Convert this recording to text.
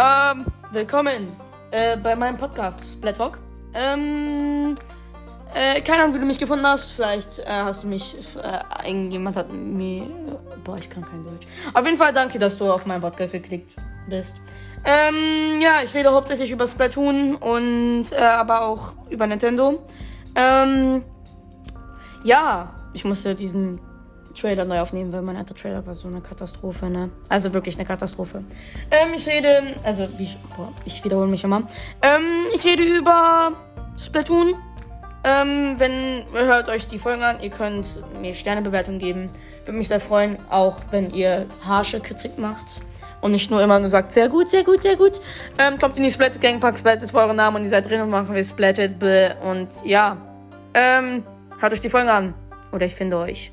Ähm, willkommen äh, bei meinem Podcast Splat Talk. Ähm, äh, keine Ahnung, wie du mich gefunden hast. Vielleicht äh, hast du mich, äh, irgendjemand hat mir, boah, ich kann kein Deutsch. Auf jeden Fall danke, dass du auf meinen Podcast geklickt bist. Ähm, ja, ich rede hauptsächlich über Splatoon und, äh, aber auch über Nintendo. Ähm, ja, ich musste diesen Trailer neu aufnehmen, weil mein alter Trailer war so eine Katastrophe, ne? Also wirklich eine Katastrophe. Ähm, ich rede, also wie, boah, ich wiederhole mich immer. Ähm, ich rede über Splatoon. Ähm, wenn, hört euch die Folgen an, ihr könnt mir Sternebewertung geben. Würde mich sehr freuen, auch wenn ihr harsche Kritik macht. Und nicht nur immer nur sagt, sehr gut, sehr gut, sehr gut. Ähm, kommt in die Splatted Gang, packt Splatted vor euren Namen und ihr seid drin und machen wir Splatted. Und ja, ähm, hört euch die Folgen an. Oder ich finde euch.